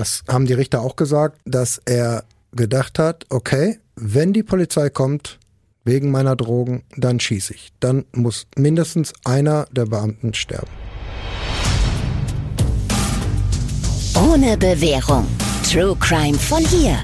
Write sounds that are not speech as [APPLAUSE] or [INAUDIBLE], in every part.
das haben die Richter auch gesagt, dass er gedacht hat, okay, wenn die Polizei kommt wegen meiner Drogen, dann schieße ich. Dann muss mindestens einer der Beamten sterben. Ohne Bewährung. True Crime von hier.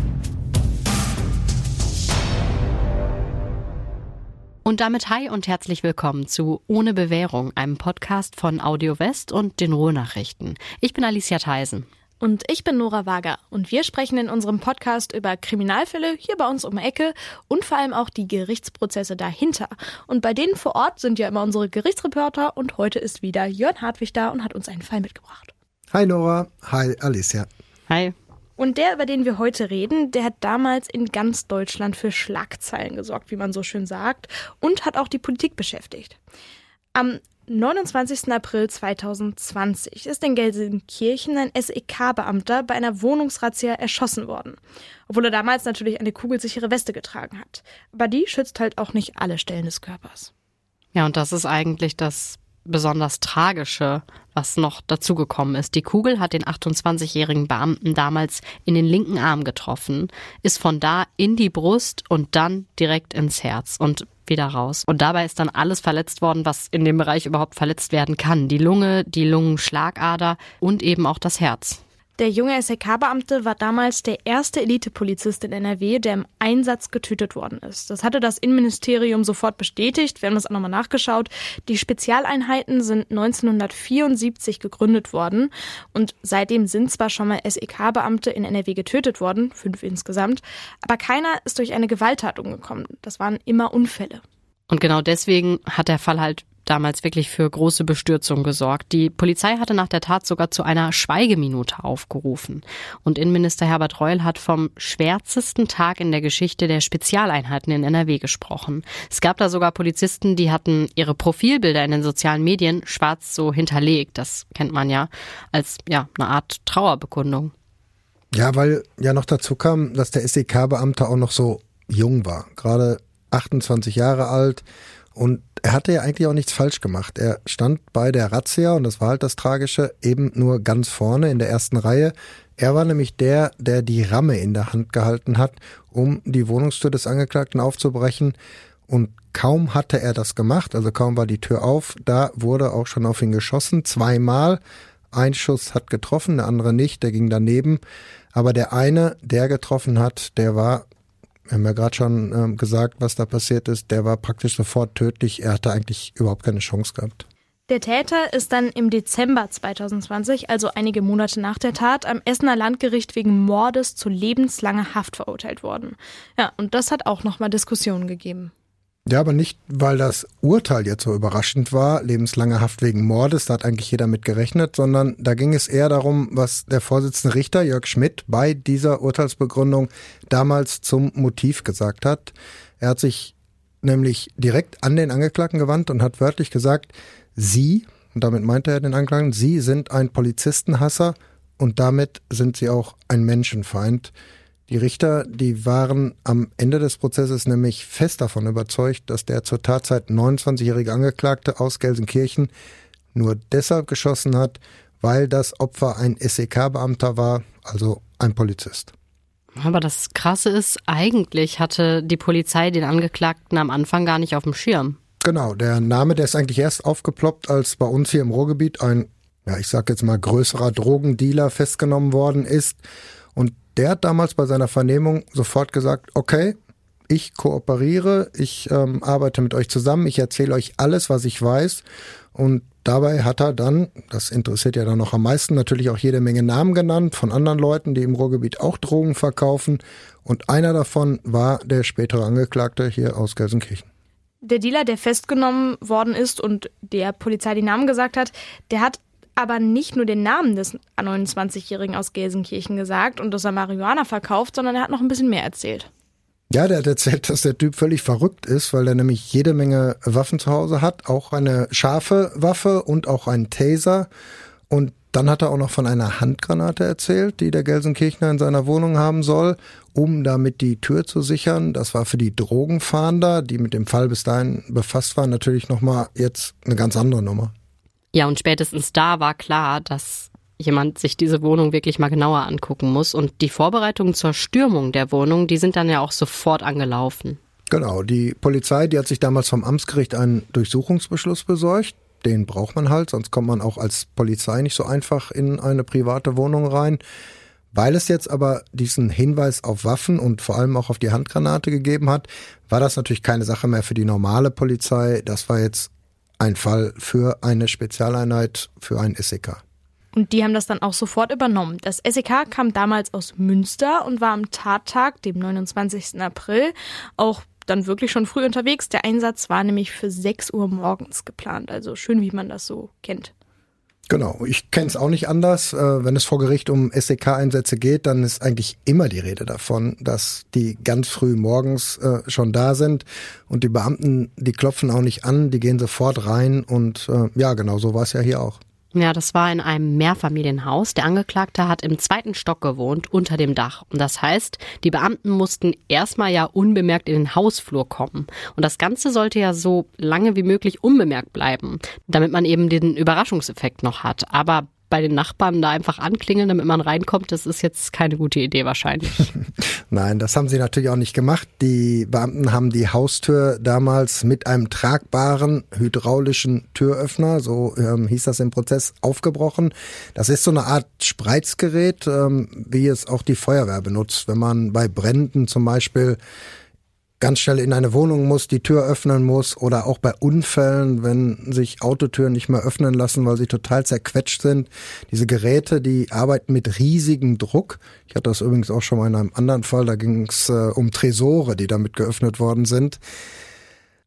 Und damit hi und herzlich willkommen zu Ohne Bewährung, einem Podcast von Audio West und den Ruhrnachrichten. Ich bin Alicia Theisen. Und ich bin Nora Wager und wir sprechen in unserem Podcast über Kriminalfälle hier bei uns um die Ecke und vor allem auch die Gerichtsprozesse dahinter. Und bei denen vor Ort sind ja immer unsere Gerichtsreporter und heute ist wieder Jörn Hartwig da und hat uns einen Fall mitgebracht. Hi Nora, hi Alicia. Hi. Und der, über den wir heute reden, der hat damals in ganz Deutschland für Schlagzeilen gesorgt, wie man so schön sagt, und hat auch die Politik beschäftigt. Am 29. April 2020 ist in Gelsenkirchen ein SEK-Beamter bei einer Wohnungsrazzia erschossen worden. Obwohl er damals natürlich eine kugelsichere Weste getragen hat. Aber die schützt halt auch nicht alle Stellen des Körpers. Ja, und das ist eigentlich das besonders Tragische, was noch dazugekommen ist. Die Kugel hat den 28-jährigen Beamten damals in den linken Arm getroffen, ist von da in die Brust und dann direkt ins Herz. Und wieder raus. Und dabei ist dann alles verletzt worden, was in dem Bereich überhaupt verletzt werden kann. Die Lunge, die Lungenschlagader und eben auch das Herz. Der junge SEK-Beamte war damals der erste Elitepolizist in NRW, der im Einsatz getötet worden ist. Das hatte das Innenministerium sofort bestätigt. Wir haben das auch nochmal nachgeschaut. Die Spezialeinheiten sind 1974 gegründet worden und seitdem sind zwar schon mal SEK-Beamte in NRW getötet worden, fünf insgesamt, aber keiner ist durch eine Gewalttat umgekommen. Das waren immer Unfälle. Und genau deswegen hat der Fall halt damals wirklich für große Bestürzung gesorgt. Die Polizei hatte nach der Tat sogar zu einer Schweigeminute aufgerufen. Und Innenminister Herbert Reul hat vom schwärzesten Tag in der Geschichte der Spezialeinheiten in NRW gesprochen. Es gab da sogar Polizisten, die hatten ihre Profilbilder in den sozialen Medien schwarz so hinterlegt. Das kennt man ja als ja eine Art Trauerbekundung. Ja, weil ja noch dazu kam, dass der SEK-Beamte auch noch so jung war. Gerade 28 Jahre alt und er hatte ja eigentlich auch nichts falsch gemacht. Er stand bei der Razzia, und das war halt das Tragische, eben nur ganz vorne in der ersten Reihe. Er war nämlich der, der die Ramme in der Hand gehalten hat, um die Wohnungstür des Angeklagten aufzubrechen. Und kaum hatte er das gemacht, also kaum war die Tür auf, da wurde auch schon auf ihn geschossen, zweimal. Ein Schuss hat getroffen, der andere nicht, der ging daneben. Aber der eine, der getroffen hat, der war wir haben ja gerade schon ähm, gesagt, was da passiert ist. Der war praktisch sofort tödlich. Er hatte eigentlich überhaupt keine Chance gehabt. Der Täter ist dann im Dezember 2020, also einige Monate nach der Tat, am Essener Landgericht wegen Mordes zu lebenslanger Haft verurteilt worden. Ja, und das hat auch nochmal Diskussionen gegeben. Ja, aber nicht, weil das Urteil jetzt so überraschend war, lebenslange Haft wegen Mordes, da hat eigentlich jeder mit gerechnet, sondern da ging es eher darum, was der Vorsitzende Richter Jörg Schmidt bei dieser Urteilsbegründung damals zum Motiv gesagt hat. Er hat sich nämlich direkt an den Angeklagten gewandt und hat wörtlich gesagt, Sie, und damit meinte er den Angeklagten, Sie sind ein Polizistenhasser und damit sind Sie auch ein Menschenfeind. Die Richter, die waren am Ende des Prozesses nämlich fest davon überzeugt, dass der zur Tatzeit 29-jährige Angeklagte aus Gelsenkirchen nur deshalb geschossen hat, weil das Opfer ein SEK-Beamter war, also ein Polizist. Aber das Krasse ist, eigentlich hatte die Polizei den Angeklagten am Anfang gar nicht auf dem Schirm. Genau, der Name, der ist eigentlich erst aufgeploppt, als bei uns hier im Ruhrgebiet ein, ja, ich sag jetzt mal größerer Drogendealer festgenommen worden ist. Und der hat damals bei seiner Vernehmung sofort gesagt, okay, ich kooperiere, ich ähm, arbeite mit euch zusammen, ich erzähle euch alles, was ich weiß. Und dabei hat er dann, das interessiert ja dann noch am meisten, natürlich auch jede Menge Namen genannt von anderen Leuten, die im Ruhrgebiet auch Drogen verkaufen. Und einer davon war der spätere Angeklagte hier aus Gelsenkirchen. Der Dealer, der festgenommen worden ist und der Polizei die Namen gesagt hat, der hat aber nicht nur den Namen des 29-Jährigen aus Gelsenkirchen gesagt und dass er Marihuana verkauft, sondern er hat noch ein bisschen mehr erzählt. Ja, der hat erzählt, dass der Typ völlig verrückt ist, weil er nämlich jede Menge Waffen zu Hause hat, auch eine scharfe Waffe und auch einen Taser. Und dann hat er auch noch von einer Handgranate erzählt, die der Gelsenkirchner in seiner Wohnung haben soll, um damit die Tür zu sichern. Das war für die Drogenfahnder, die mit dem Fall bis dahin befasst waren, natürlich nochmal jetzt eine ganz andere Nummer. Ja, und spätestens da war klar, dass jemand sich diese Wohnung wirklich mal genauer angucken muss. Und die Vorbereitungen zur Stürmung der Wohnung, die sind dann ja auch sofort angelaufen. Genau, die Polizei, die hat sich damals vom Amtsgericht einen Durchsuchungsbeschluss besorgt. Den braucht man halt, sonst kommt man auch als Polizei nicht so einfach in eine private Wohnung rein. Weil es jetzt aber diesen Hinweis auf Waffen und vor allem auch auf die Handgranate gegeben hat, war das natürlich keine Sache mehr für die normale Polizei. Das war jetzt ein Fall für eine Spezialeinheit, für ein SEK. Und die haben das dann auch sofort übernommen. Das SEK kam damals aus Münster und war am Tattag, dem 29. April, auch dann wirklich schon früh unterwegs. Der Einsatz war nämlich für 6 Uhr morgens geplant. Also schön, wie man das so kennt. Genau, ich kenne es auch nicht anders. Äh, wenn es vor Gericht um SEK-Einsätze geht, dann ist eigentlich immer die Rede davon, dass die ganz früh morgens äh, schon da sind und die Beamten, die klopfen auch nicht an, die gehen sofort rein und äh, ja, genau so war es ja hier auch. Ja, das war in einem Mehrfamilienhaus. Der Angeklagte hat im zweiten Stock gewohnt, unter dem Dach. Und das heißt, die Beamten mussten erstmal ja unbemerkt in den Hausflur kommen. Und das Ganze sollte ja so lange wie möglich unbemerkt bleiben, damit man eben den Überraschungseffekt noch hat. Aber bei den Nachbarn da einfach anklingeln, damit man reinkommt, das ist jetzt keine gute Idee wahrscheinlich. [LAUGHS] Nein, das haben sie natürlich auch nicht gemacht. Die Beamten haben die Haustür damals mit einem tragbaren hydraulischen Türöffner, so ähm, hieß das im Prozess, aufgebrochen. Das ist so eine Art Spreizgerät, ähm, wie es auch die Feuerwehr benutzt, wenn man bei Bränden zum Beispiel ganz schnell in eine Wohnung muss, die Tür öffnen muss oder auch bei Unfällen, wenn sich Autotüren nicht mehr öffnen lassen, weil sie total zerquetscht sind. Diese Geräte, die arbeiten mit riesigem Druck. Ich hatte das übrigens auch schon mal in einem anderen Fall, da ging es äh, um Tresore, die damit geöffnet worden sind.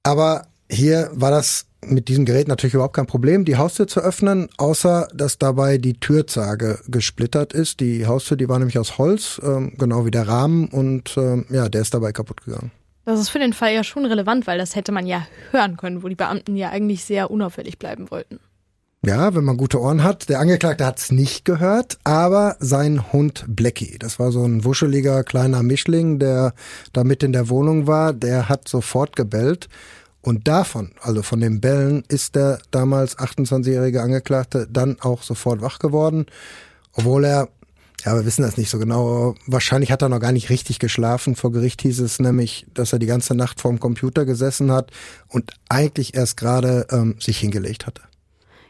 Aber hier war das mit diesem Gerät natürlich überhaupt kein Problem, die Haustür zu öffnen, außer dass dabei die Türzage gesplittert ist. Die Haustür, die war nämlich aus Holz, ähm, genau wie der Rahmen und ähm, ja, der ist dabei kaputt gegangen. Das ist für den Fall ja schon relevant, weil das hätte man ja hören können, wo die Beamten ja eigentlich sehr unauffällig bleiben wollten. Ja, wenn man gute Ohren hat. Der Angeklagte hat es nicht gehört, aber sein Hund Blackie, das war so ein wuscheliger kleiner Mischling, der da mit in der Wohnung war, der hat sofort gebellt. Und davon, also von den Bällen, ist der damals 28-jährige Angeklagte dann auch sofort wach geworden, obwohl er ja, wir wissen das nicht so genau. Wahrscheinlich hat er noch gar nicht richtig geschlafen. Vor Gericht hieß es nämlich, dass er die ganze Nacht vorm Computer gesessen hat und eigentlich erst gerade ähm, sich hingelegt hatte.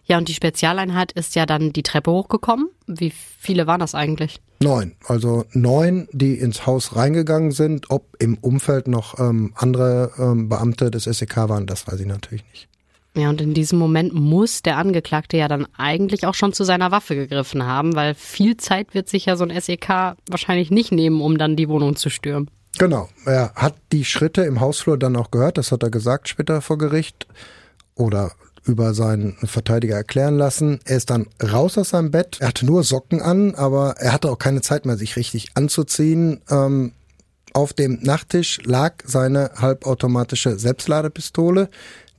Ja, und die Spezialeinheit ist ja dann die Treppe hochgekommen. Wie viele waren das eigentlich? Neun. Also neun, die ins Haus reingegangen sind. Ob im Umfeld noch ähm, andere ähm, Beamte des SEK waren, das weiß ich natürlich nicht. Ja, und in diesem Moment muss der Angeklagte ja dann eigentlich auch schon zu seiner Waffe gegriffen haben, weil viel Zeit wird sich ja so ein SEK wahrscheinlich nicht nehmen, um dann die Wohnung zu stürmen. Genau. Er hat die Schritte im Hausflur dann auch gehört, das hat er gesagt später vor Gericht oder über seinen Verteidiger erklären lassen. Er ist dann raus aus seinem Bett. Er hatte nur Socken an, aber er hatte auch keine Zeit mehr, sich richtig anzuziehen. Ähm, auf dem Nachttisch lag seine halbautomatische Selbstladepistole.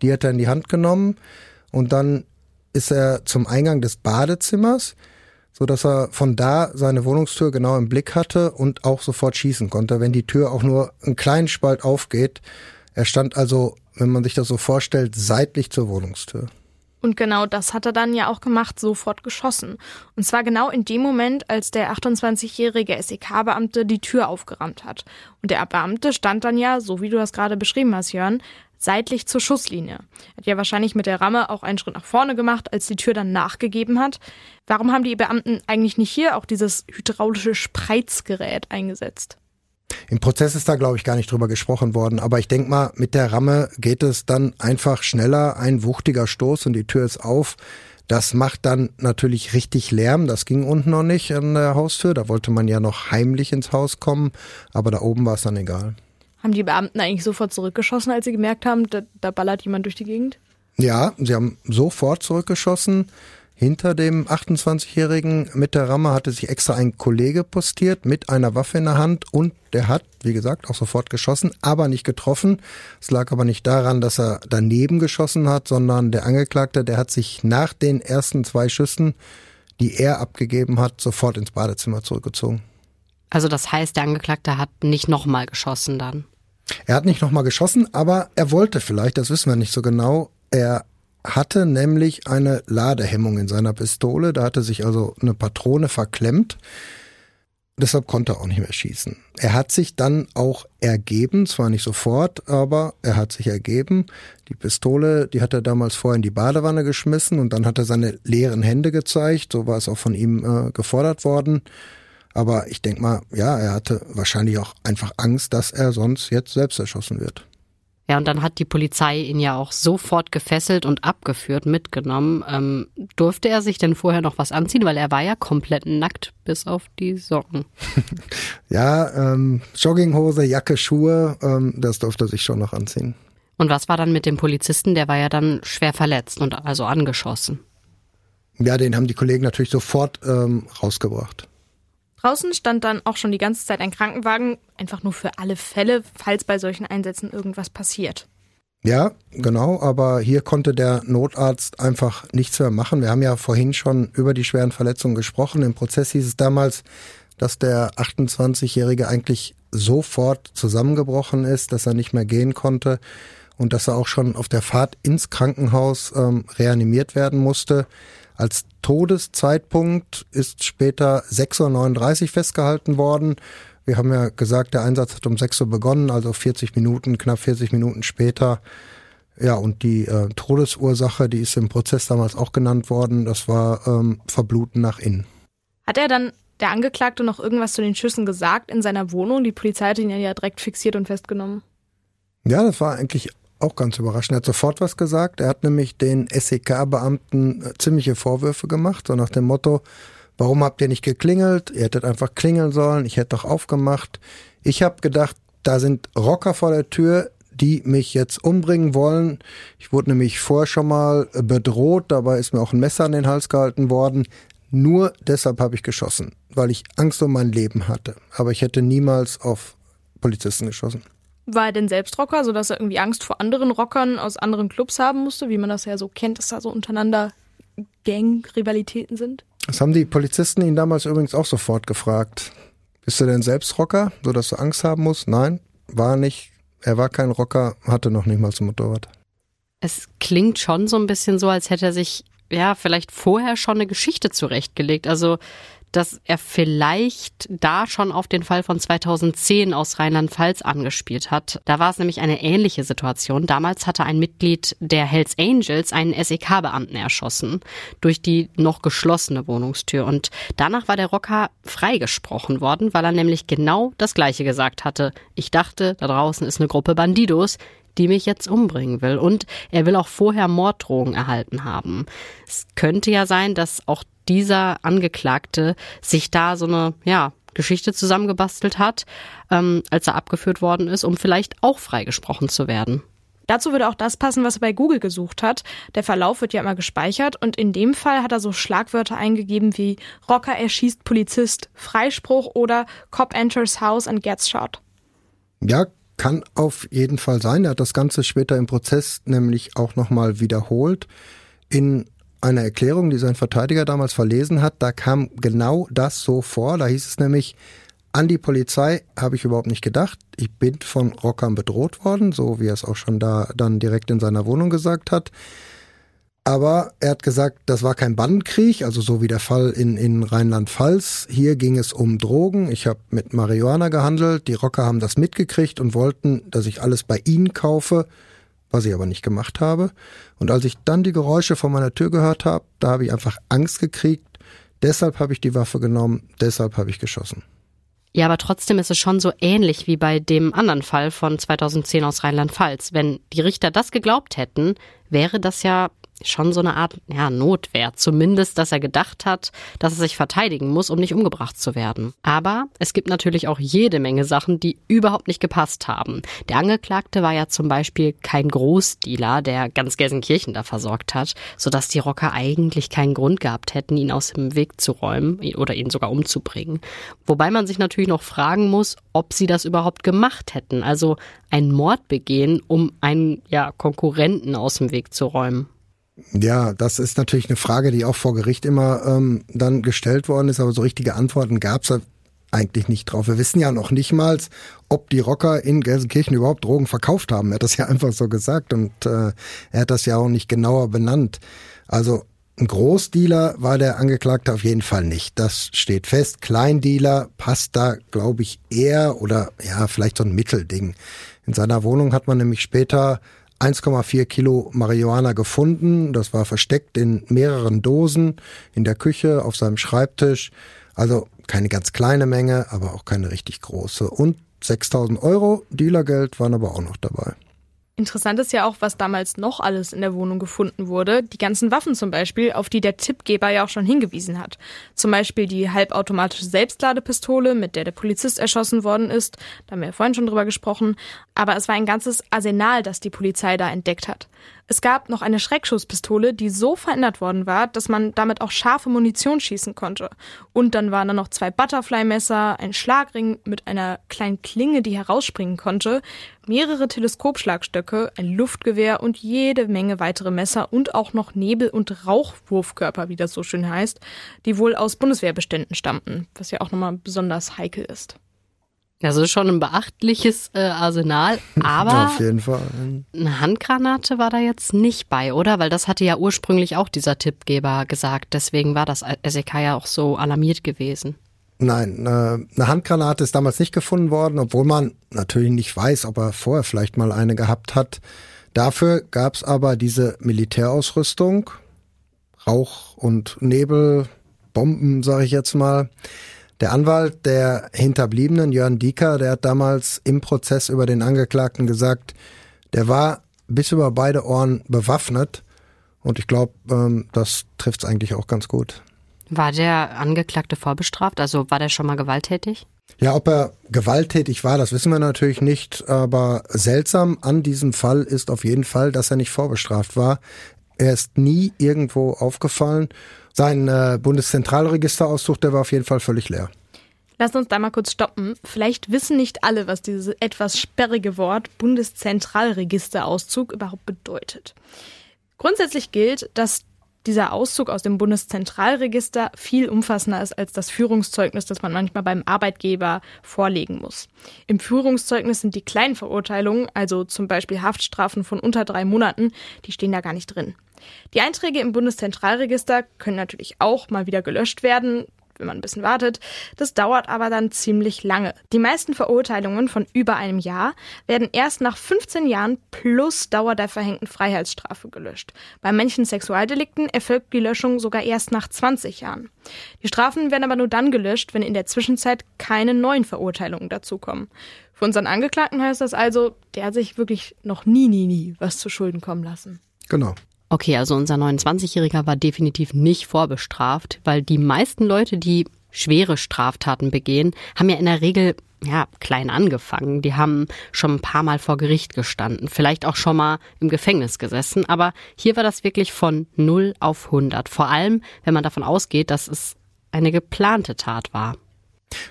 Die hat er in die Hand genommen und dann ist er zum Eingang des Badezimmers, so dass er von da seine Wohnungstür genau im Blick hatte und auch sofort schießen konnte, wenn die Tür auch nur einen kleinen Spalt aufgeht. Er stand also, wenn man sich das so vorstellt, seitlich zur Wohnungstür. Und genau das hat er dann ja auch gemacht, sofort geschossen. Und zwar genau in dem Moment, als der 28-jährige SEK-Beamte die Tür aufgerammt hat. Und der Beamte stand dann ja, so wie du das gerade beschrieben hast, Jörn, seitlich zur Schusslinie. Hat ja wahrscheinlich mit der Ramme auch einen Schritt nach vorne gemacht, als die Tür dann nachgegeben hat. Warum haben die Beamten eigentlich nicht hier auch dieses hydraulische Spreizgerät eingesetzt? Im Prozess ist da, glaube ich, gar nicht drüber gesprochen worden. Aber ich denke mal, mit der Ramme geht es dann einfach schneller. Ein wuchtiger Stoß und die Tür ist auf. Das macht dann natürlich richtig Lärm. Das ging unten noch nicht an der Haustür. Da wollte man ja noch heimlich ins Haus kommen. Aber da oben war es dann egal. Haben die Beamten eigentlich sofort zurückgeschossen, als sie gemerkt haben, da, da ballert jemand durch die Gegend? Ja, sie haben sofort zurückgeschossen. Hinter dem 28-Jährigen mit der Ramme hatte sich extra ein Kollege postiert mit einer Waffe in der Hand und der hat, wie gesagt, auch sofort geschossen, aber nicht getroffen. Es lag aber nicht daran, dass er daneben geschossen hat, sondern der Angeklagte, der hat sich nach den ersten zwei Schüssen, die er abgegeben hat, sofort ins Badezimmer zurückgezogen. Also das heißt, der Angeklagte hat nicht nochmal geschossen dann? Er hat nicht nochmal geschossen, aber er wollte vielleicht, das wissen wir nicht so genau. Er hatte nämlich eine Ladehemmung in seiner Pistole. Da hatte sich also eine Patrone verklemmt. Deshalb konnte er auch nicht mehr schießen. Er hat sich dann auch ergeben, zwar nicht sofort, aber er hat sich ergeben. Die Pistole, die hat er damals vorher in die Badewanne geschmissen und dann hat er seine leeren Hände gezeigt. So war es auch von ihm äh, gefordert worden. Aber ich denke mal, ja, er hatte wahrscheinlich auch einfach Angst, dass er sonst jetzt selbst erschossen wird. Ja, und dann hat die Polizei ihn ja auch sofort gefesselt und abgeführt, mitgenommen. Ähm, durfte er sich denn vorher noch was anziehen? Weil er war ja komplett nackt, bis auf die Socken. [LAUGHS] ja, ähm, Jogginghose, Jacke, Schuhe, ähm, das durfte er sich schon noch anziehen. Und was war dann mit dem Polizisten? Der war ja dann schwer verletzt und also angeschossen. Ja, den haben die Kollegen natürlich sofort ähm, rausgebracht. Draußen stand dann auch schon die ganze Zeit ein Krankenwagen, einfach nur für alle Fälle, falls bei solchen Einsätzen irgendwas passiert. Ja, genau, aber hier konnte der Notarzt einfach nichts mehr machen. Wir haben ja vorhin schon über die schweren Verletzungen gesprochen. Im Prozess hieß es damals, dass der 28-Jährige eigentlich sofort zusammengebrochen ist, dass er nicht mehr gehen konnte und dass er auch schon auf der Fahrt ins Krankenhaus ähm, reanimiert werden musste. Als Todeszeitpunkt ist später 6.39 Uhr festgehalten worden. Wir haben ja gesagt, der Einsatz hat um 6 Uhr begonnen, also 40 Minuten, knapp 40 Minuten später. Ja, und die äh, Todesursache, die ist im Prozess damals auch genannt worden, das war ähm, Verbluten nach innen. Hat er dann der Angeklagte noch irgendwas zu den Schüssen gesagt in seiner Wohnung? Die Polizei hat ihn ja direkt fixiert und festgenommen. Ja, das war eigentlich auch ganz überraschend. Er hat sofort was gesagt. Er hat nämlich den SEK-Beamten äh, ziemliche Vorwürfe gemacht, so nach dem Motto, warum habt ihr nicht geklingelt? Ihr hättet einfach klingeln sollen, ich hätte doch aufgemacht. Ich habe gedacht, da sind Rocker vor der Tür, die mich jetzt umbringen wollen. Ich wurde nämlich vorher schon mal bedroht, dabei ist mir auch ein Messer an den Hals gehalten worden. Nur deshalb habe ich geschossen, weil ich Angst um mein Leben hatte. Aber ich hätte niemals auf Polizisten geschossen. War er denn selbst Rocker, sodass er irgendwie Angst vor anderen Rockern aus anderen Clubs haben musste, wie man das ja so kennt, dass da so untereinander Gang-Rivalitäten sind? Das haben die Polizisten ihn damals übrigens auch sofort gefragt. Bist du denn selbst Rocker, sodass du Angst haben musst? Nein, war nicht. Er war kein Rocker, hatte noch nicht mal zum Motorrad. Es klingt schon so ein bisschen so, als hätte er sich ja vielleicht vorher schon eine Geschichte zurechtgelegt. Also dass er vielleicht da schon auf den Fall von 2010 aus Rheinland-Pfalz angespielt hat. Da war es nämlich eine ähnliche Situation. Damals hatte ein Mitglied der Hells Angels einen SEK-Beamten erschossen durch die noch geschlossene Wohnungstür. Und danach war der Rocker freigesprochen worden, weil er nämlich genau das Gleiche gesagt hatte. Ich dachte, da draußen ist eine Gruppe Bandidos, die mich jetzt umbringen will. Und er will auch vorher Morddrohungen erhalten haben. Es könnte ja sein, dass auch dieser Angeklagte sich da so eine, ja, Geschichte zusammengebastelt hat, ähm, als er abgeführt worden ist, um vielleicht auch freigesprochen zu werden. Dazu würde auch das passen, was er bei Google gesucht hat. Der Verlauf wird ja immer gespeichert und in dem Fall hat er so Schlagwörter eingegeben wie Rocker erschießt Polizist, Freispruch oder Cop enters house and gets shot. Ja, kann auf jeden Fall sein. Er hat das Ganze später im Prozess nämlich auch nochmal wiederholt. In einer Erklärung, die sein Verteidiger damals verlesen hat, da kam genau das so vor. Da hieß es nämlich, an die Polizei habe ich überhaupt nicht gedacht. Ich bin von Rockern bedroht worden, so wie er es auch schon da dann direkt in seiner Wohnung gesagt hat. Aber er hat gesagt, das war kein Bandenkrieg, also so wie der Fall in, in Rheinland-Pfalz. Hier ging es um Drogen. Ich habe mit Marihuana gehandelt. Die Rocker haben das mitgekriegt und wollten, dass ich alles bei ihnen kaufe was ich aber nicht gemacht habe. Und als ich dann die Geräusche vor meiner Tür gehört habe, da habe ich einfach Angst gekriegt. Deshalb habe ich die Waffe genommen, deshalb habe ich geschossen. Ja, aber trotzdem ist es schon so ähnlich wie bei dem anderen Fall von 2010 aus Rheinland-Pfalz. Wenn die Richter das geglaubt hätten, wäre das ja schon so eine Art ja, Notwehr. Zumindest, dass er gedacht hat, dass er sich verteidigen muss, um nicht umgebracht zu werden. Aber es gibt natürlich auch jede Menge Sachen, die überhaupt nicht gepasst haben. Der Angeklagte war ja zum Beispiel kein Großdealer, der ganz Gelsenkirchen da versorgt hat, sodass die Rocker eigentlich keinen Grund gehabt hätten, ihn aus dem Weg zu räumen oder ihn sogar umzubringen. Wobei man sich natürlich noch fragen muss, ob sie das überhaupt gemacht hätten. Also einen Mord begehen, um einen ja, Konkurrenten aus dem Weg zu räumen. Ja, das ist natürlich eine Frage, die auch vor Gericht immer ähm, dann gestellt worden ist, aber so richtige Antworten gab es eigentlich nicht drauf. Wir wissen ja noch nicht mal, ob die Rocker in Gelsenkirchen überhaupt Drogen verkauft haben. Er hat das ja [LAUGHS] einfach so gesagt und äh, er hat das ja auch nicht genauer benannt. Also ein Großdealer war der Angeklagte auf jeden Fall nicht. Das steht fest. Kleindealer passt da, glaube ich, eher oder ja, vielleicht so ein Mittelding. In seiner Wohnung hat man nämlich später 1,4 Kilo Marihuana gefunden. Das war versteckt in mehreren Dosen in der Küche, auf seinem Schreibtisch. Also keine ganz kleine Menge, aber auch keine richtig große. Und 6000 Euro Dealergeld waren aber auch noch dabei. Interessant ist ja auch, was damals noch alles in der Wohnung gefunden wurde. Die ganzen Waffen zum Beispiel, auf die der Tippgeber ja auch schon hingewiesen hat. Zum Beispiel die halbautomatische Selbstladepistole, mit der der Polizist erschossen worden ist. Da haben wir ja vorhin schon drüber gesprochen. Aber es war ein ganzes Arsenal, das die Polizei da entdeckt hat. Es gab noch eine Schreckschusspistole, die so verändert worden war, dass man damit auch scharfe Munition schießen konnte. Und dann waren da noch zwei Butterfly-Messer, ein Schlagring mit einer kleinen Klinge, die herausspringen konnte, mehrere Teleskopschlagstöcke, ein Luftgewehr und jede Menge weitere Messer und auch noch Nebel- und Rauchwurfkörper, wie das so schön heißt, die wohl aus Bundeswehrbeständen stammten, was ja auch nochmal besonders heikel ist. Das ist schon ein beachtliches äh, Arsenal, aber Auf jeden Fall. eine Handgranate war da jetzt nicht bei, oder? Weil das hatte ja ursprünglich auch dieser Tippgeber gesagt. Deswegen war das SEK ja auch so alarmiert gewesen. Nein, äh, eine Handgranate ist damals nicht gefunden worden, obwohl man natürlich nicht weiß, ob er vorher vielleicht mal eine gehabt hat. Dafür gab es aber diese Militärausrüstung, Rauch und Nebel, Bomben, sage ich jetzt mal. Der Anwalt der Hinterbliebenen, Jörn Dieker, der hat damals im Prozess über den Angeklagten gesagt, der war bis über beide Ohren bewaffnet. Und ich glaube, ähm, das trifft es eigentlich auch ganz gut. War der Angeklagte vorbestraft? Also war der schon mal gewalttätig? Ja, ob er gewalttätig war, das wissen wir natürlich nicht. Aber seltsam an diesem Fall ist auf jeden Fall, dass er nicht vorbestraft war. Er ist nie irgendwo aufgefallen. Sein äh, Bundeszentralregisterauszug, der war auf jeden Fall völlig leer. Lass uns da mal kurz stoppen. Vielleicht wissen nicht alle, was dieses etwas sperrige Wort Bundeszentralregisterauszug überhaupt bedeutet. Grundsätzlich gilt, dass dieser Auszug aus dem Bundeszentralregister viel umfassender ist als das Führungszeugnis, das man manchmal beim Arbeitgeber vorlegen muss. Im Führungszeugnis sind die kleinen Verurteilungen, also zum Beispiel Haftstrafen von unter drei Monaten, die stehen da gar nicht drin. Die Einträge im Bundeszentralregister können natürlich auch mal wieder gelöscht werden wenn man ein bisschen wartet. Das dauert aber dann ziemlich lange. Die meisten Verurteilungen von über einem Jahr werden erst nach 15 Jahren plus Dauer der verhängten Freiheitsstrafe gelöscht. Bei manchen Sexualdelikten erfolgt die Löschung sogar erst nach 20 Jahren. Die Strafen werden aber nur dann gelöscht, wenn in der Zwischenzeit keine neuen Verurteilungen dazukommen. Für unseren Angeklagten heißt das also, der hat sich wirklich noch nie, nie, nie was zu Schulden kommen lassen. Genau. Okay, also unser 29-Jähriger war definitiv nicht vorbestraft, weil die meisten Leute, die schwere Straftaten begehen, haben ja in der Regel ja, klein angefangen. Die haben schon ein paar Mal vor Gericht gestanden, vielleicht auch schon mal im Gefängnis gesessen, aber hier war das wirklich von 0 auf 100. Vor allem, wenn man davon ausgeht, dass es eine geplante Tat war.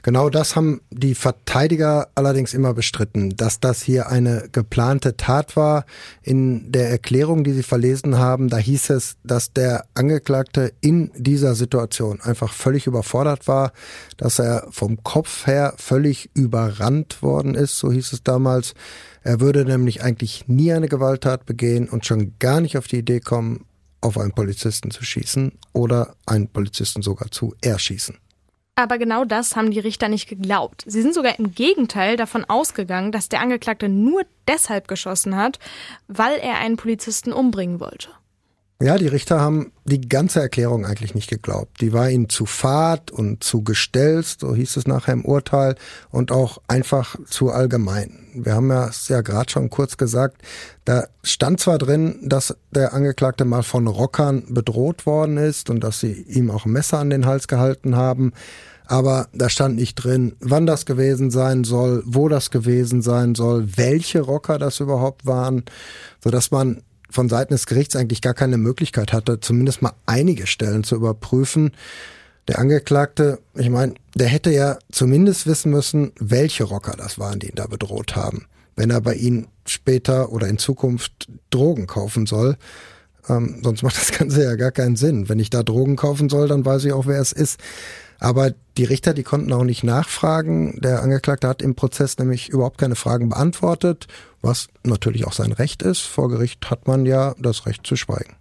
Genau das haben die Verteidiger allerdings immer bestritten, dass das hier eine geplante Tat war. In der Erklärung, die sie verlesen haben, da hieß es, dass der Angeklagte in dieser Situation einfach völlig überfordert war, dass er vom Kopf her völlig überrannt worden ist, so hieß es damals. Er würde nämlich eigentlich nie eine Gewalttat begehen und schon gar nicht auf die Idee kommen, auf einen Polizisten zu schießen oder einen Polizisten sogar zu erschießen. Aber genau das haben die Richter nicht geglaubt. Sie sind sogar im Gegenteil davon ausgegangen, dass der Angeklagte nur deshalb geschossen hat, weil er einen Polizisten umbringen wollte. Ja, die Richter haben die ganze Erklärung eigentlich nicht geglaubt. Die war ihnen zu fad und zu gestelzt, so hieß es nachher im Urteil, und auch einfach zu allgemein. Wir haben ja es ja gerade schon kurz gesagt, da stand zwar drin, dass der Angeklagte mal von Rockern bedroht worden ist und dass sie ihm auch Messer an den Hals gehalten haben, aber da stand nicht drin, wann das gewesen sein soll, wo das gewesen sein soll, welche Rocker das überhaupt waren, so dass man von Seiten des Gerichts eigentlich gar keine Möglichkeit hatte, zumindest mal einige Stellen zu überprüfen. Der Angeklagte, ich meine, der hätte ja zumindest wissen müssen, welche Rocker das waren, die ihn da bedroht haben. Wenn er bei ihnen später oder in Zukunft Drogen kaufen soll, ähm, sonst macht das [LAUGHS] Ganze ja gar keinen Sinn. Wenn ich da Drogen kaufen soll, dann weiß ich auch, wer es ist. Aber die Richter, die konnten auch nicht nachfragen. Der Angeklagte hat im Prozess nämlich überhaupt keine Fragen beantwortet, was natürlich auch sein Recht ist. Vor Gericht hat man ja das Recht zu schweigen.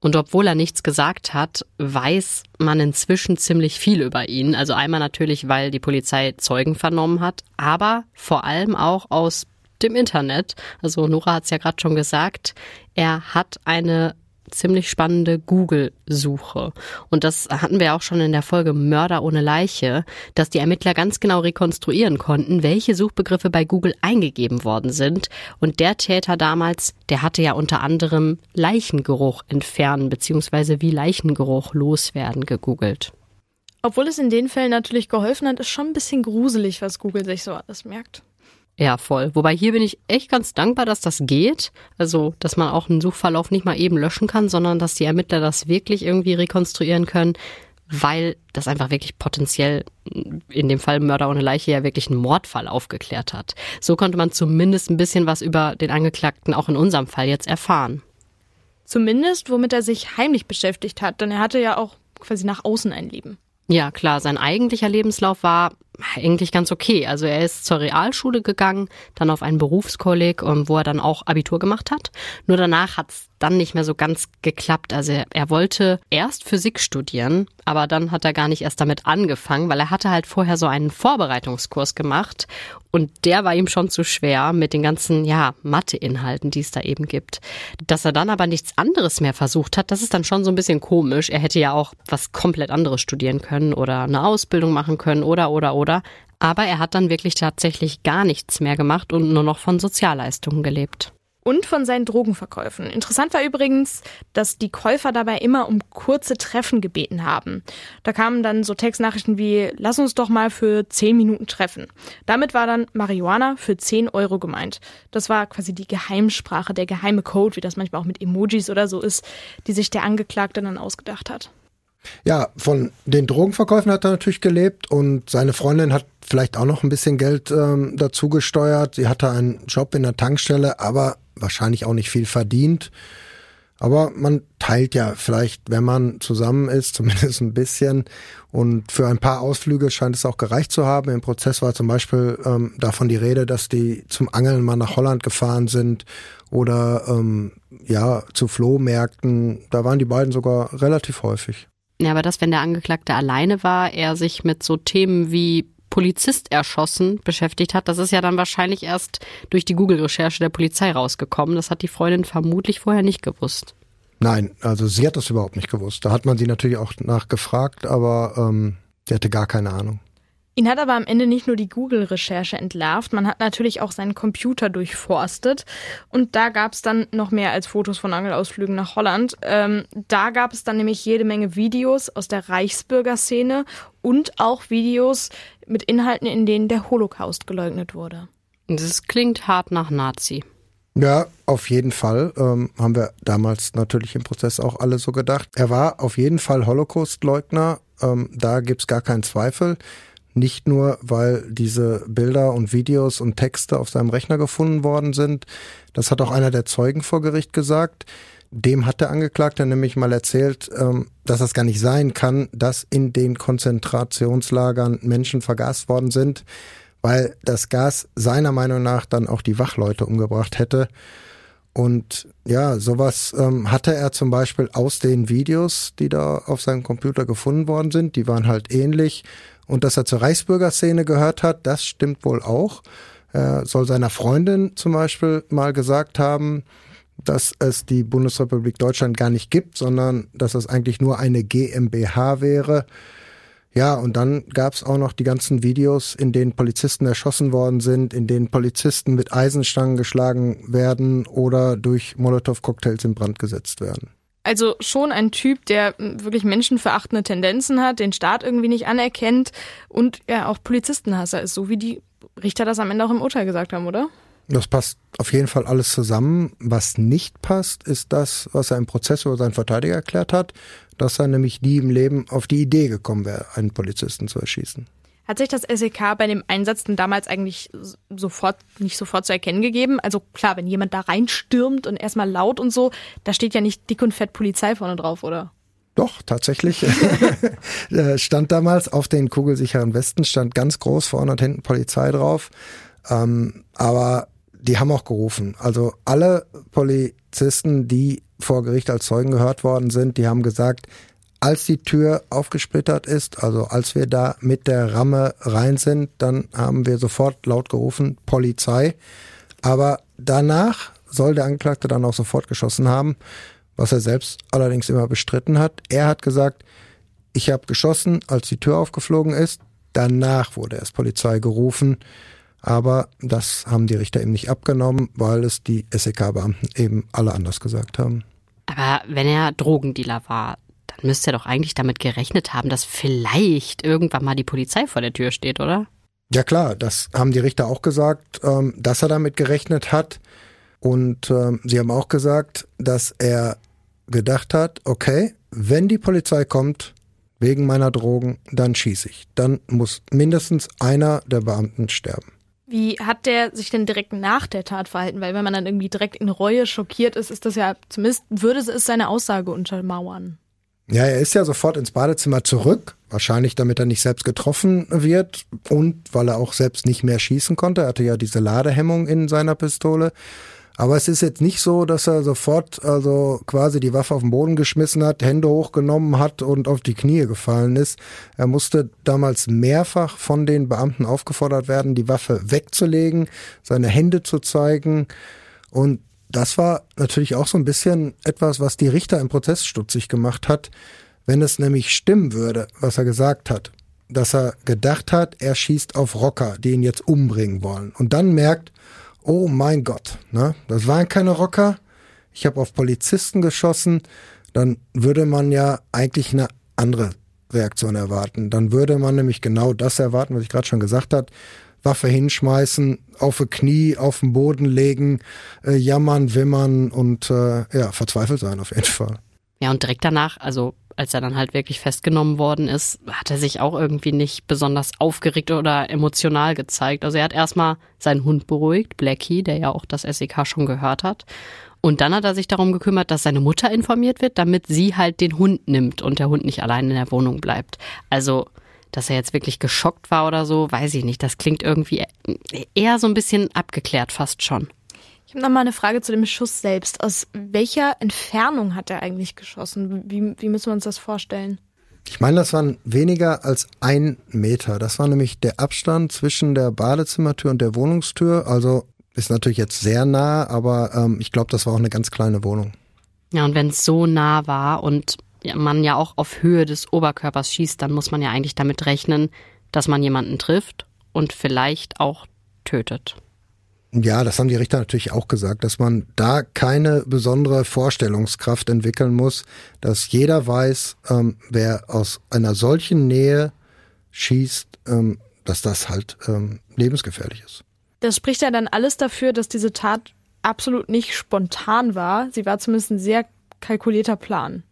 Und obwohl er nichts gesagt hat, weiß man inzwischen ziemlich viel über ihn. Also einmal natürlich, weil die Polizei Zeugen vernommen hat, aber vor allem auch aus dem Internet. Also Nora hat es ja gerade schon gesagt, er hat eine ziemlich spannende Google-Suche. Und das hatten wir auch schon in der Folge Mörder ohne Leiche, dass die Ermittler ganz genau rekonstruieren konnten, welche Suchbegriffe bei Google eingegeben worden sind. Und der Täter damals, der hatte ja unter anderem Leichengeruch entfernen bzw. wie Leichengeruch loswerden gegoogelt. Obwohl es in den Fällen natürlich geholfen hat, ist schon ein bisschen gruselig, was Google sich so alles merkt. Ja, voll. Wobei hier bin ich echt ganz dankbar, dass das geht. Also, dass man auch einen Suchverlauf nicht mal eben löschen kann, sondern dass die Ermittler das wirklich irgendwie rekonstruieren können, weil das einfach wirklich potenziell in dem Fall Mörder ohne Leiche ja wirklich einen Mordfall aufgeklärt hat. So konnte man zumindest ein bisschen was über den Angeklagten auch in unserem Fall jetzt erfahren. Zumindest, womit er sich heimlich beschäftigt hat, denn er hatte ja auch quasi nach außen ein Leben. Ja, klar, sein eigentlicher Lebenslauf war eigentlich ganz okay. Also er ist zur Realschule gegangen, dann auf ein Berufskolleg, ähm, wo er dann auch Abitur gemacht hat. Nur danach hat's dann nicht mehr so ganz geklappt. Also er, wollte erst Physik studieren, aber dann hat er gar nicht erst damit angefangen, weil er hatte halt vorher so einen Vorbereitungskurs gemacht und der war ihm schon zu schwer mit den ganzen, ja, Mathe-Inhalten, die es da eben gibt. Dass er dann aber nichts anderes mehr versucht hat, das ist dann schon so ein bisschen komisch. Er hätte ja auch was komplett anderes studieren können oder eine Ausbildung machen können oder, oder, oder. Aber er hat dann wirklich tatsächlich gar nichts mehr gemacht und nur noch von Sozialleistungen gelebt und von seinen Drogenverkäufen. Interessant war übrigens, dass die Käufer dabei immer um kurze Treffen gebeten haben. Da kamen dann so Textnachrichten wie, lass uns doch mal für 10 Minuten treffen. Damit war dann Marihuana für 10 Euro gemeint. Das war quasi die Geheimsprache, der geheime Code, wie das manchmal auch mit Emojis oder so ist, die sich der Angeklagte dann ausgedacht hat. Ja, von den Drogenverkäufen hat er natürlich gelebt und seine Freundin hat vielleicht auch noch ein bisschen Geld ähm, dazu gesteuert. Sie hatte einen Job in der Tankstelle, aber wahrscheinlich auch nicht viel verdient. Aber man teilt ja vielleicht, wenn man zusammen ist, [LAUGHS] zumindest ein bisschen. Und für ein paar Ausflüge scheint es auch gereicht zu haben. Im Prozess war zum Beispiel ähm, davon die Rede, dass die zum Angeln mal nach Holland gefahren sind oder ähm, ja zu Flohmärkten. Da waren die beiden sogar relativ häufig. Ja, aber das, wenn der Angeklagte alleine war, er sich mit so Themen wie Polizist erschossen beschäftigt hat. Das ist ja dann wahrscheinlich erst durch die Google-Recherche der Polizei rausgekommen. Das hat die Freundin vermutlich vorher nicht gewusst. Nein, also sie hat das überhaupt nicht gewusst. Da hat man sie natürlich auch nachgefragt, aber ähm, sie hatte gar keine Ahnung. Ihn hat aber am Ende nicht nur die Google-Recherche entlarvt, man hat natürlich auch seinen Computer durchforstet. Und da gab es dann noch mehr als Fotos von Angelausflügen nach Holland. Ähm, da gab es dann nämlich jede Menge Videos aus der Reichsbürgerszene und auch Videos mit Inhalten, in denen der Holocaust geleugnet wurde. Das klingt hart nach Nazi. Ja, auf jeden Fall. Ähm, haben wir damals natürlich im Prozess auch alle so gedacht. Er war auf jeden Fall Holocaust-Leugner. Ähm, da gibt's gar keinen Zweifel. Nicht nur, weil diese Bilder und Videos und Texte auf seinem Rechner gefunden worden sind. Das hat auch einer der Zeugen vor Gericht gesagt. Dem hat der Angeklagte nämlich mal erzählt, ähm, dass das gar nicht sein kann, dass in den Konzentrationslagern Menschen vergast worden sind, weil das Gas seiner Meinung nach dann auch die Wachleute umgebracht hätte. Und ja, sowas ähm, hatte er zum Beispiel aus den Videos, die da auf seinem Computer gefunden worden sind. Die waren halt ähnlich. Und dass er zur Reichsbürgerszene gehört hat, das stimmt wohl auch. Er soll seiner Freundin zum Beispiel mal gesagt haben, dass es die Bundesrepublik Deutschland gar nicht gibt, sondern dass es eigentlich nur eine GmbH wäre. Ja, und dann gab es auch noch die ganzen Videos, in denen Polizisten erschossen worden sind, in denen Polizisten mit Eisenstangen geschlagen werden oder durch Molotow-Cocktails in Brand gesetzt werden. Also schon ein Typ, der wirklich menschenverachtende Tendenzen hat, den Staat irgendwie nicht anerkennt und ja auch Polizistenhasser ist, so wie die Richter das am Ende auch im Urteil gesagt haben, oder? Das passt auf jeden Fall alles zusammen. Was nicht passt, ist das, was er im Prozess über seinen Verteidiger erklärt hat, dass er nämlich nie im Leben auf die Idee gekommen wäre, einen Polizisten zu erschießen. Hat sich das SEK bei dem Einsatz denn damals eigentlich sofort, nicht sofort zu erkennen gegeben? Also klar, wenn jemand da reinstürmt und erstmal laut und so, da steht ja nicht dick und fett Polizei vorne drauf, oder? Doch, tatsächlich. [LAUGHS] Stand damals auf den kugelsicheren Westen, stand ganz groß vorne und hinten Polizei drauf. Ähm, aber die haben auch gerufen. Also alle Polizisten, die vor Gericht als Zeugen gehört worden sind, die haben gesagt, als die Tür aufgesplittert ist, also als wir da mit der Ramme rein sind, dann haben wir sofort laut gerufen, Polizei. Aber danach soll der Angeklagte dann auch sofort geschossen haben, was er selbst allerdings immer bestritten hat. Er hat gesagt, ich habe geschossen, als die Tür aufgeflogen ist. Danach wurde erst Polizei gerufen. Aber das haben die Richter eben nicht abgenommen, weil es die SEK-Beamten eben alle anders gesagt haben. Aber wenn er Drogendealer war, dann müsste er doch eigentlich damit gerechnet haben, dass vielleicht irgendwann mal die Polizei vor der Tür steht, oder? Ja klar, das haben die Richter auch gesagt, ähm, dass er damit gerechnet hat. Und ähm, sie haben auch gesagt, dass er gedacht hat, okay, wenn die Polizei kommt wegen meiner Drogen, dann schieße ich. Dann muss mindestens einer der Beamten sterben. Wie hat der sich denn direkt nach der Tat verhalten? Weil wenn man dann irgendwie direkt in Reue schockiert ist, ist das ja zumindest würde es seine Aussage untermauern. Ja, er ist ja sofort ins Badezimmer zurück, wahrscheinlich damit er nicht selbst getroffen wird und weil er auch selbst nicht mehr schießen konnte. Er hatte ja diese Ladehemmung in seiner Pistole. Aber es ist jetzt nicht so, dass er sofort also quasi die Waffe auf den Boden geschmissen hat, Hände hochgenommen hat und auf die Knie gefallen ist. Er musste damals mehrfach von den Beamten aufgefordert werden, die Waffe wegzulegen, seine Hände zu zeigen. Und das war natürlich auch so ein bisschen etwas, was die Richter im Prozess stutzig gemacht hat, wenn es nämlich stimmen würde, was er gesagt hat, dass er gedacht hat, er schießt auf Rocker, die ihn jetzt umbringen wollen. Und dann merkt, oh mein Gott, ne, das waren keine Rocker, ich habe auf Polizisten geschossen, dann würde man ja eigentlich eine andere Reaktion erwarten. Dann würde man nämlich genau das erwarten, was ich gerade schon gesagt habe, Waffe hinschmeißen, auf die Knie, auf den Boden legen, äh, jammern, wimmern und äh, ja, verzweifelt sein auf jeden Fall. Ja, und direkt danach, also als er dann halt wirklich festgenommen worden ist, hat er sich auch irgendwie nicht besonders aufgeregt oder emotional gezeigt. Also er hat erstmal seinen Hund beruhigt, Blackie, der ja auch das SEK schon gehört hat. Und dann hat er sich darum gekümmert, dass seine Mutter informiert wird, damit sie halt den Hund nimmt und der Hund nicht allein in der Wohnung bleibt. Also dass er jetzt wirklich geschockt war oder so, weiß ich nicht. Das klingt irgendwie eher so ein bisschen abgeklärt fast schon. Ich habe noch mal eine Frage zu dem Schuss selbst. Aus welcher Entfernung hat er eigentlich geschossen? Wie, wie müssen wir uns das vorstellen? Ich meine, das waren weniger als ein Meter. Das war nämlich der Abstand zwischen der Badezimmertür und der Wohnungstür. Also ist natürlich jetzt sehr nah, aber ähm, ich glaube, das war auch eine ganz kleine Wohnung. Ja, und wenn es so nah war und man ja auch auf Höhe des Oberkörpers schießt, dann muss man ja eigentlich damit rechnen, dass man jemanden trifft und vielleicht auch tötet. Ja, das haben die Richter natürlich auch gesagt, dass man da keine besondere Vorstellungskraft entwickeln muss, dass jeder weiß, ähm, wer aus einer solchen Nähe schießt, ähm, dass das halt ähm, lebensgefährlich ist. Das spricht ja dann alles dafür, dass diese Tat absolut nicht spontan war. Sie war zumindest ein sehr kalkulierter Plan.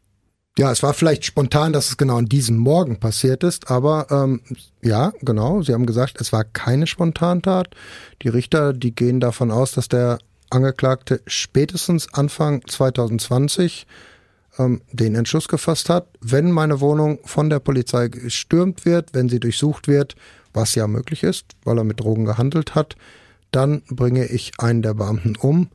Ja, es war vielleicht spontan, dass es genau an diesem Morgen passiert ist, aber ähm, ja, genau, Sie haben gesagt, es war keine Spontantat. Die Richter, die gehen davon aus, dass der Angeklagte spätestens Anfang 2020 ähm, den Entschluss gefasst hat, wenn meine Wohnung von der Polizei gestürmt wird, wenn sie durchsucht wird, was ja möglich ist, weil er mit Drogen gehandelt hat, dann bringe ich einen der Beamten um.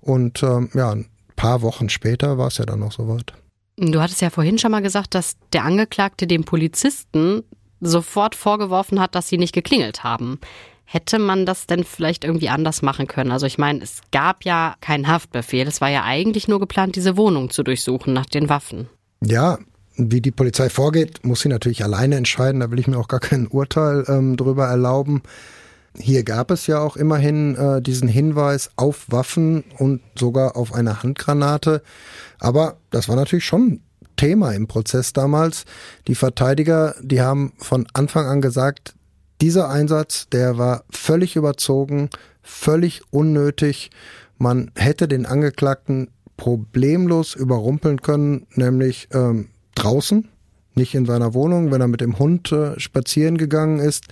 Und ähm, ja, ein paar Wochen später war es ja dann noch soweit. Du hattest ja vorhin schon mal gesagt, dass der Angeklagte dem Polizisten sofort vorgeworfen hat, dass sie nicht geklingelt haben. Hätte man das denn vielleicht irgendwie anders machen können? Also ich meine, es gab ja keinen Haftbefehl. Es war ja eigentlich nur geplant, diese Wohnung zu durchsuchen nach den Waffen. Ja, wie die Polizei vorgeht, muss sie natürlich alleine entscheiden. Da will ich mir auch gar kein Urteil ähm, drüber erlauben. Hier gab es ja auch immerhin äh, diesen Hinweis auf Waffen und sogar auf eine Handgranate. Aber das war natürlich schon Thema im Prozess damals. Die Verteidiger, die haben von Anfang an gesagt, dieser Einsatz, der war völlig überzogen, völlig unnötig. Man hätte den Angeklagten problemlos überrumpeln können, nämlich ähm, draußen, nicht in seiner Wohnung, wenn er mit dem Hund äh, spazieren gegangen ist,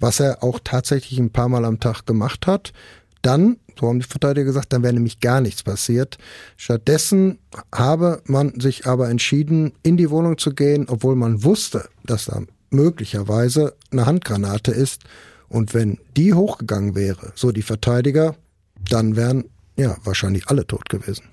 was er auch tatsächlich ein paar Mal am Tag gemacht hat. Dann so haben die Verteidiger gesagt, dann wäre nämlich gar nichts passiert. Stattdessen habe man sich aber entschieden, in die Wohnung zu gehen, obwohl man wusste, dass da möglicherweise eine Handgranate ist. Und wenn die hochgegangen wäre, so die Verteidiger, dann wären ja wahrscheinlich alle tot gewesen.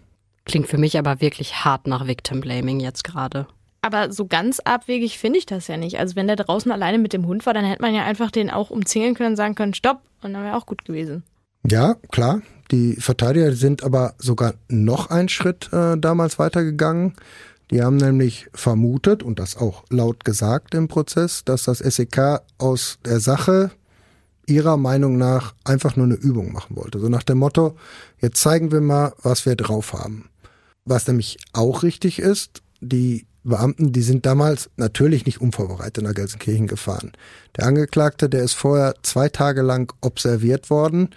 Klingt für mich aber wirklich hart nach Victim Blaming jetzt gerade. Aber so ganz abwegig finde ich das ja nicht. Also wenn der draußen alleine mit dem Hund war, dann hätte man ja einfach den auch umzingeln können und sagen können, stopp, und dann wäre auch gut gewesen. Ja, klar. Die Verteidiger sind aber sogar noch einen Schritt äh, damals weitergegangen. Die haben nämlich vermutet und das auch laut gesagt im Prozess, dass das SEK aus der Sache ihrer Meinung nach einfach nur eine Übung machen wollte. So nach dem Motto, jetzt zeigen wir mal, was wir drauf haben. Was nämlich auch richtig ist, die Beamten, die sind damals natürlich nicht unvorbereitet nach Gelsenkirchen gefahren. Der Angeklagte, der ist vorher zwei Tage lang observiert worden.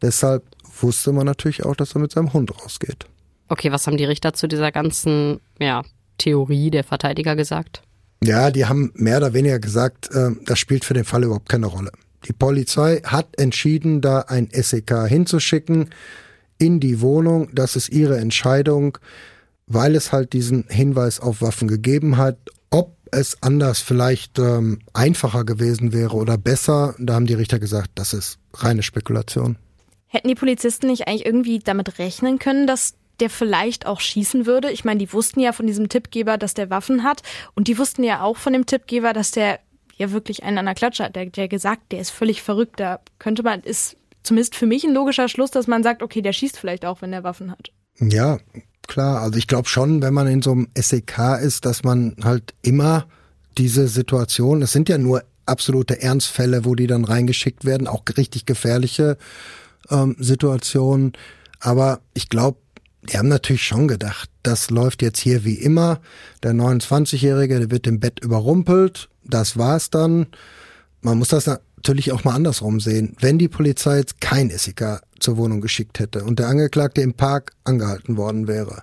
Deshalb wusste man natürlich auch, dass er mit seinem Hund rausgeht. Okay, was haben die Richter zu dieser ganzen ja, Theorie der Verteidiger gesagt? Ja, die haben mehr oder weniger gesagt, äh, das spielt für den Fall überhaupt keine Rolle. Die Polizei hat entschieden, da ein SEK hinzuschicken in die Wohnung. Das ist ihre Entscheidung weil es halt diesen Hinweis auf Waffen gegeben hat. Ob es anders vielleicht ähm, einfacher gewesen wäre oder besser, da haben die Richter gesagt, das ist reine Spekulation. Hätten die Polizisten nicht eigentlich irgendwie damit rechnen können, dass der vielleicht auch schießen würde? Ich meine, die wussten ja von diesem Tippgeber, dass der Waffen hat und die wussten ja auch von dem Tippgeber, dass der ja wirklich einen an der Klatsche hat. Der, der gesagt, der ist völlig verrückt. Da könnte man, ist zumindest für mich ein logischer Schluss, dass man sagt, okay, der schießt vielleicht auch, wenn der Waffen hat. Ja, klar. Also ich glaube schon, wenn man in so einem SEK ist, dass man halt immer diese Situation, es sind ja nur absolute Ernstfälle, wo die dann reingeschickt werden, auch richtig gefährliche ähm, Situationen. Aber ich glaube, die haben natürlich schon gedacht, das läuft jetzt hier wie immer. Der 29-Jährige, der wird im Bett überrumpelt. Das war's dann. Man muss das natürlich auch mal andersrum sehen. Wenn die Polizei jetzt kein SEK zur Wohnung geschickt hätte und der Angeklagte im Park angehalten worden wäre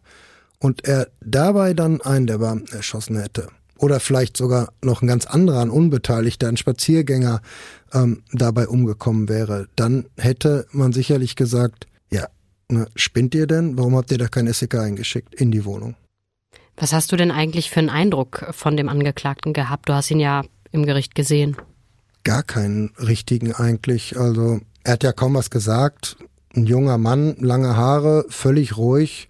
und er dabei dann einen der Beamten erschossen hätte oder vielleicht sogar noch ein ganz anderer, ein Unbeteiligter, ein Spaziergänger ähm, dabei umgekommen wäre, dann hätte man sicherlich gesagt, ja, na, spinnt ihr denn? Warum habt ihr da kein SEK eingeschickt in die Wohnung? Was hast du denn eigentlich für einen Eindruck von dem Angeklagten gehabt? Du hast ihn ja im Gericht gesehen. Gar keinen richtigen eigentlich. Also er hat ja kaum was gesagt ein junger Mann, lange Haare, völlig ruhig.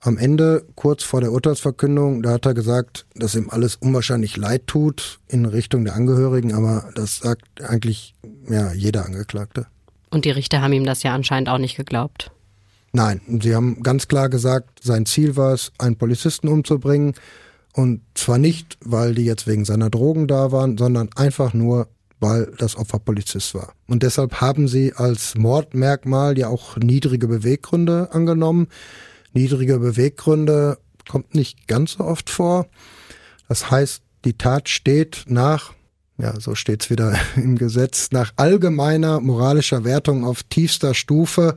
Am Ende, kurz vor der Urteilsverkündung, da hat er gesagt, dass ihm alles unwahrscheinlich leid tut in Richtung der Angehörigen, aber das sagt eigentlich ja jeder Angeklagte. Und die Richter haben ihm das ja anscheinend auch nicht geglaubt. Nein, sie haben ganz klar gesagt, sein Ziel war es, einen Polizisten umzubringen. Und zwar nicht, weil die jetzt wegen seiner Drogen da waren, sondern einfach nur, weil das Opfer Polizist war. Und deshalb haben sie als Mordmerkmal ja auch niedrige Beweggründe angenommen. Niedrige Beweggründe kommt nicht ganz so oft vor. Das heißt, die Tat steht nach, ja, so steht's wieder [LAUGHS] im Gesetz, nach allgemeiner moralischer Wertung auf tiefster Stufe.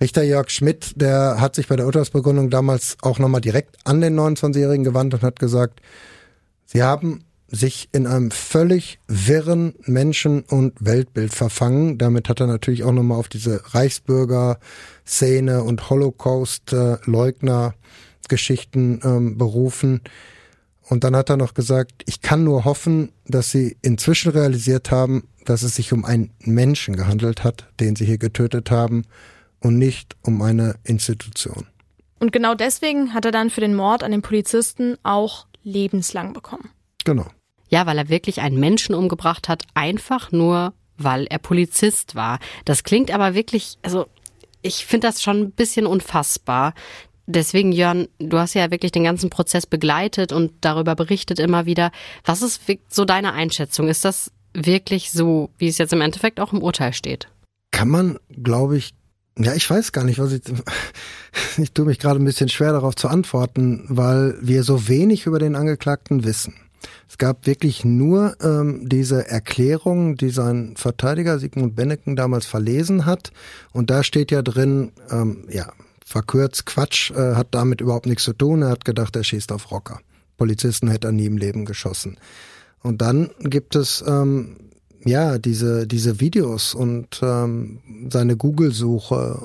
Richter Jörg Schmidt, der hat sich bei der Urteilsbegründung damals auch nochmal direkt an den 29-Jährigen gewandt und hat gesagt, Sie haben sich in einem völlig wirren Menschen- und Weltbild verfangen. Damit hat er natürlich auch nochmal auf diese Reichsbürger-Szene und Holocaust-Leugner-Geschichten ähm, berufen. Und dann hat er noch gesagt, ich kann nur hoffen, dass sie inzwischen realisiert haben, dass es sich um einen Menschen gehandelt hat, den sie hier getötet haben und nicht um eine Institution. Und genau deswegen hat er dann für den Mord an den Polizisten auch lebenslang bekommen. Genau. Ja, weil er wirklich einen Menschen umgebracht hat, einfach nur, weil er Polizist war. Das klingt aber wirklich, also ich finde das schon ein bisschen unfassbar. Deswegen, Jörn, du hast ja wirklich den ganzen Prozess begleitet und darüber berichtet immer wieder. Was ist so deine Einschätzung? Ist das wirklich so, wie es jetzt im Endeffekt auch im Urteil steht? Kann man, glaube ich, ja, ich weiß gar nicht, was ich, ich tue mich gerade ein bisschen schwer darauf zu antworten, weil wir so wenig über den Angeklagten wissen. Es gab wirklich nur ähm, diese Erklärung, die sein Verteidiger Sigmund Benneken damals verlesen hat. Und da steht ja drin, ähm, ja, verkürzt Quatsch, äh, hat damit überhaupt nichts zu tun. Er hat gedacht, er schießt auf Rocker. Polizisten hätte er nie im Leben geschossen. Und dann gibt es ähm, ja diese diese Videos und ähm, seine Google-Suche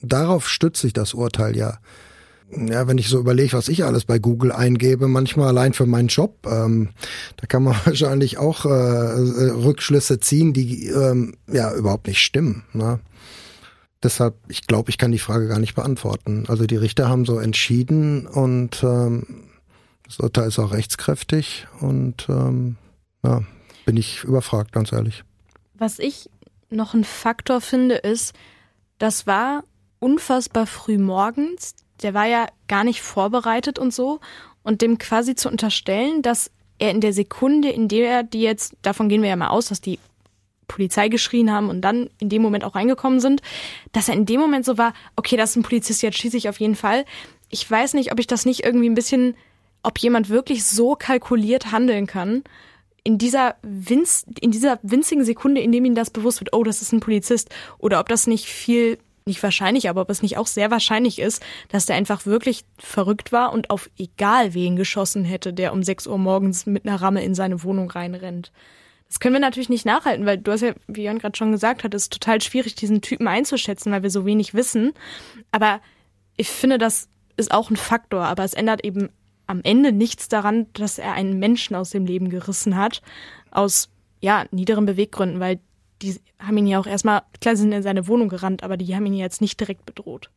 darauf stützt sich das Urteil ja. Ja, wenn ich so überlege, was ich alles bei Google eingebe, manchmal allein für meinen Job, ähm, da kann man [LAUGHS] wahrscheinlich auch äh, Rückschlüsse ziehen, die ähm, ja überhaupt nicht stimmen. Ne? Deshalb, ich glaube, ich kann die Frage gar nicht beantworten. Also die Richter haben so entschieden und ähm, das Urteil ist auch rechtskräftig und ähm, ja, bin ich überfragt, ganz ehrlich. Was ich noch ein Faktor finde, ist, das war unfassbar früh morgens. Der war ja gar nicht vorbereitet und so. Und dem quasi zu unterstellen, dass er in der Sekunde, in der er die jetzt, davon gehen wir ja mal aus, dass die Polizei geschrien haben und dann in dem Moment auch reingekommen sind, dass er in dem Moment so war, okay, das ist ein Polizist, jetzt schieße ich auf jeden Fall. Ich weiß nicht, ob ich das nicht irgendwie ein bisschen, ob jemand wirklich so kalkuliert handeln kann, in dieser, winz, in dieser winzigen Sekunde, in dem ihm das bewusst wird, oh, das ist ein Polizist, oder ob das nicht viel, nicht wahrscheinlich, aber ob es nicht auch sehr wahrscheinlich ist, dass der einfach wirklich verrückt war und auf egal wen geschossen hätte, der um 6 Uhr morgens mit einer Ramme in seine Wohnung reinrennt. Das können wir natürlich nicht nachhalten, weil du hast ja, wie Jan gerade schon gesagt hat, es ist total schwierig, diesen Typen einzuschätzen, weil wir so wenig wissen. Aber ich finde, das ist auch ein Faktor, aber es ändert eben am Ende nichts daran, dass er einen Menschen aus dem Leben gerissen hat, aus ja, niederen Beweggründen, weil die haben ihn ja auch erstmal, klar sind in seine Wohnung gerannt, aber die haben ihn jetzt nicht direkt bedroht.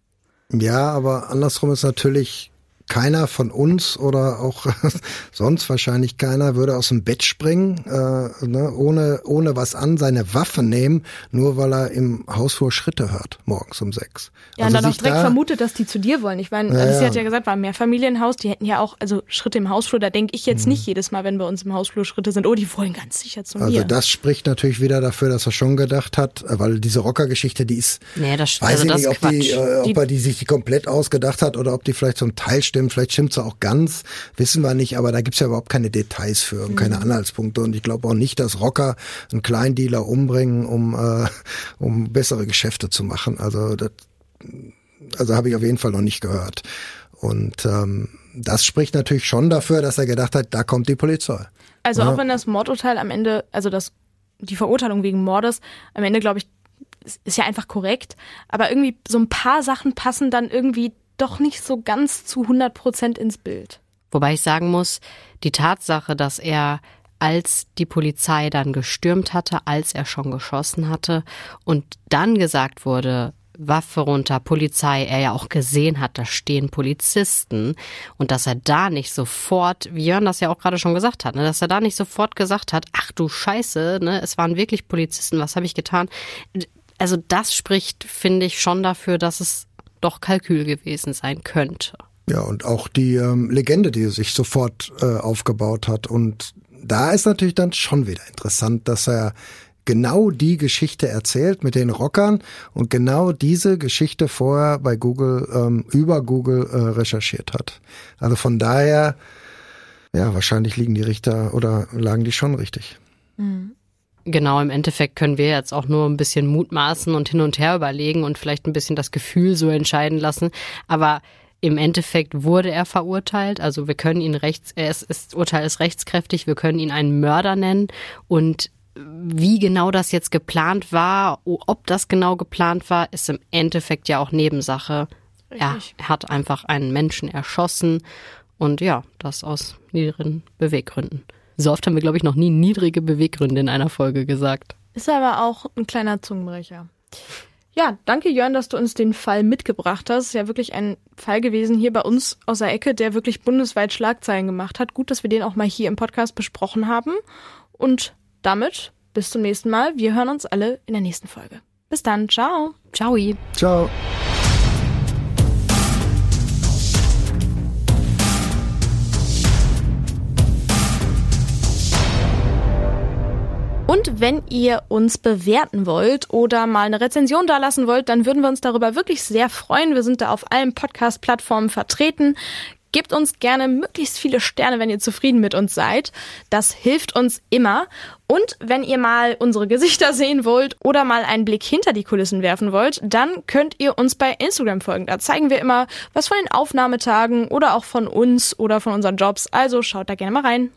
Ja, aber andersrum ist natürlich keiner von uns oder auch [LAUGHS] sonst wahrscheinlich keiner würde aus dem Bett springen, äh, ne, ohne, ohne was an, seine Waffe nehmen, nur weil er im Hausflur Schritte hört, morgens um sechs. Ja, also und dann auch direkt da, vermutet, dass die zu dir wollen. Ich meine, ja, Alicia ja. hat ja gesagt, war ein Mehrfamilienhaus, die hätten ja auch, also Schritte im Hausflur, da denke ich jetzt mhm. nicht jedes Mal, wenn bei uns im Hausflur Schritte sind, oh, die wollen ganz sicher zu also mir. Also das spricht natürlich wieder dafür, dass er schon gedacht hat, weil diese Rockergeschichte, die ist, nee, das, weiß also ich nicht, ob, die, äh, ob er die sich die komplett ausgedacht hat oder ob die vielleicht zum Teil stimmt, vielleicht stimmt sie auch ganz, wissen wir nicht, aber da gibt's ja überhaupt keine Details für und keine mhm. Anhaltspunkte. Und ich glaube auch nicht, dass Rocker einen Kleindealer umbringen, um, äh, um bessere Geschäfte zu machen. Also das, also habe ich auf jeden Fall noch nicht gehört. Und ähm, das spricht natürlich schon dafür, dass er gedacht hat, da kommt die Polizei. Also ja. auch wenn das Mordurteil am Ende, also das die Verurteilung wegen Mordes am Ende, glaube ich, ist ja einfach korrekt. Aber irgendwie so ein paar Sachen passen dann irgendwie doch nicht so ganz zu 100 Prozent ins Bild. Wobei ich sagen muss, die Tatsache, dass er als die Polizei dann gestürmt hatte, als er schon geschossen hatte und dann gesagt wurde, Waffe runter, Polizei, er ja auch gesehen hat, da stehen Polizisten und dass er da nicht sofort, wie Jörn das ja auch gerade schon gesagt hat, ne, dass er da nicht sofort gesagt hat, ach du Scheiße, ne, es waren wirklich Polizisten, was habe ich getan? Also das spricht, finde ich, schon dafür, dass es doch Kalkül gewesen sein könnte. Ja, und auch die ähm, Legende, die sich sofort äh, aufgebaut hat. Und da ist natürlich dann schon wieder interessant, dass er genau die Geschichte erzählt mit den Rockern und genau diese Geschichte vorher bei Google, ähm, über Google äh, recherchiert hat. Also von daher, ja, wahrscheinlich liegen die Richter oder lagen die schon richtig. Mhm. Genau, im Endeffekt können wir jetzt auch nur ein bisschen mutmaßen und hin und her überlegen und vielleicht ein bisschen das Gefühl so entscheiden lassen. Aber im Endeffekt wurde er verurteilt. Also wir können ihn rechts, es ist, Urteil ist rechtskräftig, wir können ihn einen Mörder nennen und wie genau das jetzt geplant war, ob das genau geplant war, ist im Endeffekt ja auch Nebensache. Ja, er hat einfach einen Menschen erschossen und ja, das aus niedrigen Beweggründen. So oft haben wir, glaube ich, noch nie niedrige Beweggründe in einer Folge gesagt. Ist aber auch ein kleiner Zungenbrecher. Ja, danke Jörn, dass du uns den Fall mitgebracht hast. Ist ja wirklich ein Fall gewesen hier bei uns aus der Ecke, der wirklich bundesweit Schlagzeilen gemacht hat. Gut, dass wir den auch mal hier im Podcast besprochen haben. Und damit bis zum nächsten Mal. Wir hören uns alle in der nächsten Folge. Bis dann. Ciao. Ciao. Ciao. Und wenn ihr uns bewerten wollt oder mal eine Rezension dalassen wollt, dann würden wir uns darüber wirklich sehr freuen. Wir sind da auf allen Podcast-Plattformen vertreten. Gebt uns gerne möglichst viele Sterne, wenn ihr zufrieden mit uns seid. Das hilft uns immer. Und wenn ihr mal unsere Gesichter sehen wollt oder mal einen Blick hinter die Kulissen werfen wollt, dann könnt ihr uns bei Instagram folgen. Da zeigen wir immer was von den Aufnahmetagen oder auch von uns oder von unseren Jobs. Also schaut da gerne mal rein.